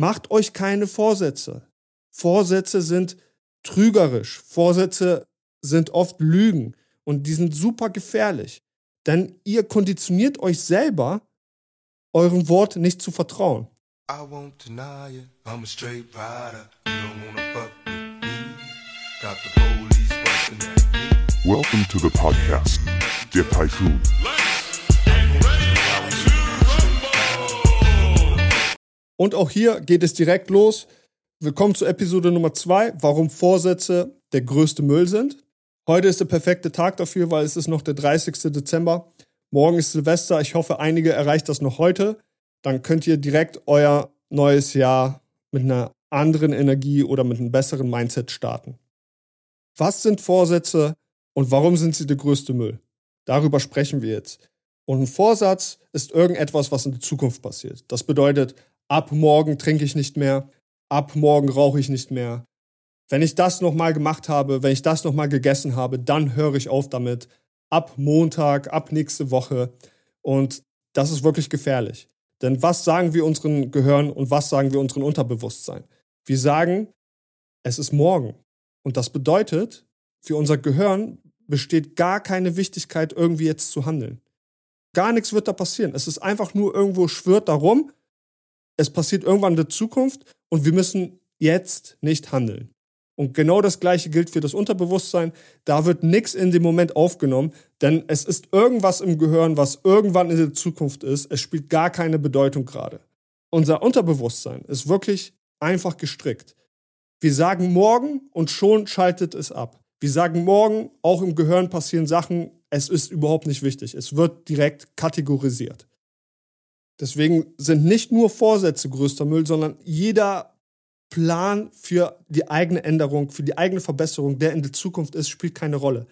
Macht euch keine Vorsätze. Vorsätze sind trügerisch. Vorsätze sind oft Lügen und die sind super gefährlich. Denn ihr konditioniert euch selber, eurem Wort nicht zu vertrauen. I won't deny it. I'm a straight rider. You don't wanna fuck with me. Got the police busting at me. Welcome to the podcast, der Typhoon. Und auch hier geht es direkt los. Willkommen zu Episode Nummer 2, warum Vorsätze der größte Müll sind. Heute ist der perfekte Tag dafür, weil es ist noch der 30. Dezember. Morgen ist Silvester. Ich hoffe, einige erreicht das noch heute. Dann könnt ihr direkt euer neues Jahr mit einer anderen Energie oder mit einem besseren Mindset starten. Was sind Vorsätze und warum sind sie der größte Müll? Darüber sprechen wir jetzt. Und ein Vorsatz ist irgendetwas, was in der Zukunft passiert. Das bedeutet, ab morgen trinke ich nicht mehr, ab morgen rauche ich nicht mehr. Wenn ich das nochmal gemacht habe, wenn ich das nochmal gegessen habe, dann höre ich auf damit. Ab Montag, ab nächste Woche. Und das ist wirklich gefährlich. Denn was sagen wir unseren Gehirn und was sagen wir unseren Unterbewusstsein? Wir sagen, es ist morgen. Und das bedeutet, für unser Gehirn besteht gar keine Wichtigkeit, irgendwie jetzt zu handeln. Gar nichts wird da passieren. Es ist einfach nur irgendwo schwirrt darum es passiert irgendwann in der Zukunft und wir müssen jetzt nicht handeln. Und genau das Gleiche gilt für das Unterbewusstsein. Da wird nichts in dem Moment aufgenommen, denn es ist irgendwas im Gehirn, was irgendwann in der Zukunft ist. Es spielt gar keine Bedeutung gerade. Unser Unterbewusstsein ist wirklich einfach gestrickt. Wir sagen morgen und schon schaltet es ab. Wir sagen morgen, auch im Gehirn passieren Sachen, es ist überhaupt nicht wichtig. Es wird direkt kategorisiert. Deswegen sind nicht nur Vorsätze größter Müll, sondern jeder Plan für die eigene Änderung, für die eigene Verbesserung, der in der Zukunft ist, spielt keine Rolle.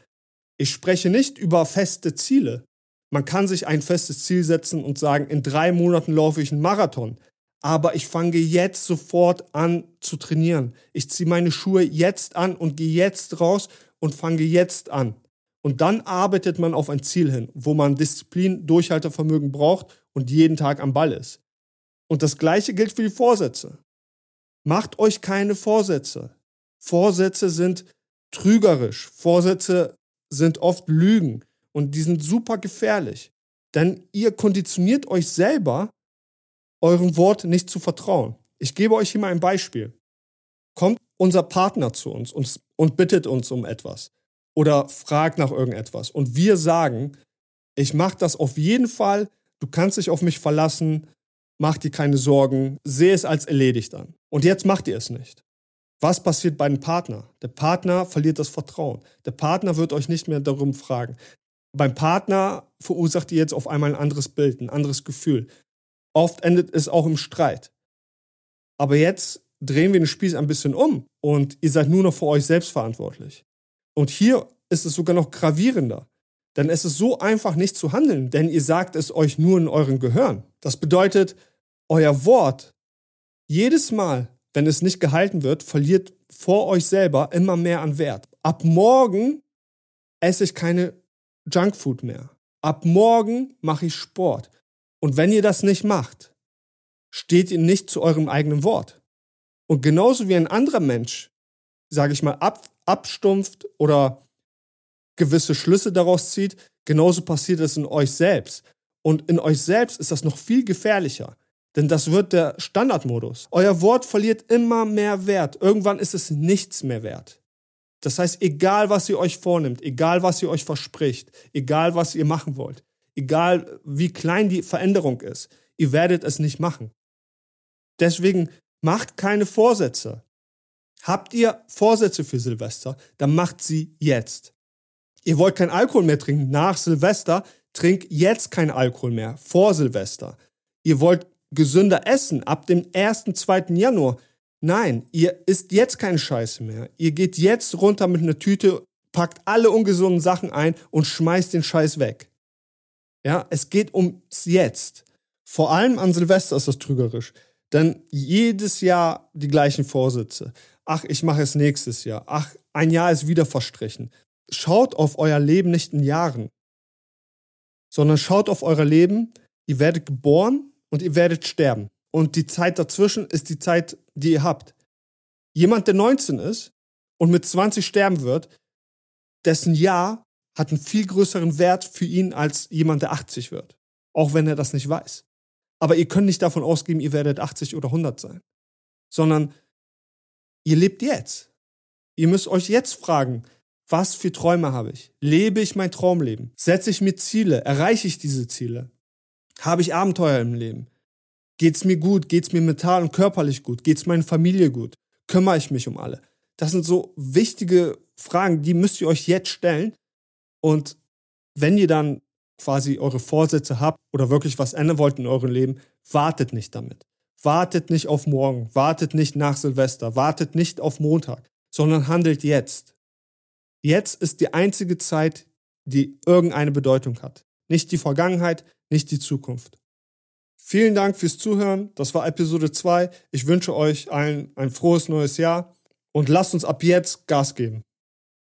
Ich spreche nicht über feste Ziele. Man kann sich ein festes Ziel setzen und sagen, in drei Monaten laufe ich einen Marathon. Aber ich fange jetzt sofort an zu trainieren. Ich ziehe meine Schuhe jetzt an und gehe jetzt raus und fange jetzt an. Und dann arbeitet man auf ein Ziel hin, wo man Disziplin, Durchhaltevermögen braucht und jeden Tag am Ball ist. Und das Gleiche gilt für die Vorsätze. Macht euch keine Vorsätze. Vorsätze sind trügerisch. Vorsätze sind oft Lügen und die sind super gefährlich. Denn ihr konditioniert euch selber, eurem Wort nicht zu vertrauen. Ich gebe euch hier mal ein Beispiel. Kommt unser Partner zu uns und, und bittet uns um etwas oder fragt nach irgendetwas und wir sagen, ich mache das auf jeden Fall, du kannst dich auf mich verlassen, mach dir keine Sorgen, sehe es als erledigt an. Und jetzt macht ihr es nicht. Was passiert bei dem Partner? Der Partner verliert das Vertrauen. Der Partner wird euch nicht mehr darum fragen. Beim Partner verursacht ihr jetzt auf einmal ein anderes Bild, ein anderes Gefühl. Oft endet es auch im Streit. Aber jetzt drehen wir den Spieß ein bisschen um und ihr seid nur noch für euch selbst verantwortlich. Und hier ist es sogar noch gravierender. Denn es ist so einfach nicht zu handeln, denn ihr sagt es euch nur in euren Gehirn. Das bedeutet, euer Wort, jedes Mal, wenn es nicht gehalten wird, verliert vor euch selber immer mehr an Wert. Ab morgen esse ich keine Junkfood mehr. Ab morgen mache ich Sport. Und wenn ihr das nicht macht, steht ihr nicht zu eurem eigenen Wort. Und genauso wie ein anderer Mensch, sage ich mal, ab, abstumpft oder gewisse Schlüsse daraus zieht, genauso passiert es in euch selbst. Und in euch selbst ist das noch viel gefährlicher. Denn das wird der Standardmodus. Euer Wort verliert immer mehr Wert. Irgendwann ist es nichts mehr wert. Das heißt, egal was ihr euch vornimmt, egal was ihr euch verspricht, egal was ihr machen wollt, egal wie klein die Veränderung ist, ihr werdet es nicht machen. Deswegen macht keine Vorsätze. Habt ihr Vorsätze für Silvester, dann macht sie jetzt. Ihr wollt kein Alkohol mehr trinken nach Silvester, trinkt jetzt kein Alkohol mehr vor Silvester. Ihr wollt gesünder essen ab dem 1., 2. Januar. Nein, ihr isst jetzt keine Scheiße mehr. Ihr geht jetzt runter mit einer Tüte, packt alle ungesunden Sachen ein und schmeißt den Scheiß weg. Ja, es geht ums Jetzt. Vor allem an Silvester ist das trügerisch. Denn jedes Jahr die gleichen Vorsätze. Ach, ich mache es nächstes Jahr. Ach, ein Jahr ist wieder verstrichen schaut auf euer Leben nicht in Jahren, sondern schaut auf euer Leben, ihr werdet geboren und ihr werdet sterben. Und die Zeit dazwischen ist die Zeit, die ihr habt. Jemand, der 19 ist und mit 20 sterben wird, dessen Jahr hat einen viel größeren Wert für ihn als jemand, der 80 wird. Auch wenn er das nicht weiß. Aber ihr könnt nicht davon ausgehen, ihr werdet 80 oder 100 sein. Sondern ihr lebt jetzt. Ihr müsst euch jetzt fragen, was für Träume habe ich? Lebe ich mein Traumleben? Setze ich mir Ziele? Erreiche ich diese Ziele? Habe ich Abenteuer im Leben? Geht's mir gut? Geht's mir mental und körperlich gut? Geht's meiner Familie gut? Kümmere ich mich um alle? Das sind so wichtige Fragen, die müsst ihr euch jetzt stellen. Und wenn ihr dann quasi eure Vorsätze habt oder wirklich was ändern wollt in eurem Leben, wartet nicht damit. Wartet nicht auf morgen, wartet nicht nach Silvester, wartet nicht auf Montag, sondern handelt jetzt. Jetzt ist die einzige Zeit, die irgendeine Bedeutung hat. Nicht die Vergangenheit, nicht die Zukunft. Vielen Dank fürs Zuhören. Das war Episode 2. Ich wünsche euch allen ein frohes neues Jahr und lasst uns ab jetzt Gas geben.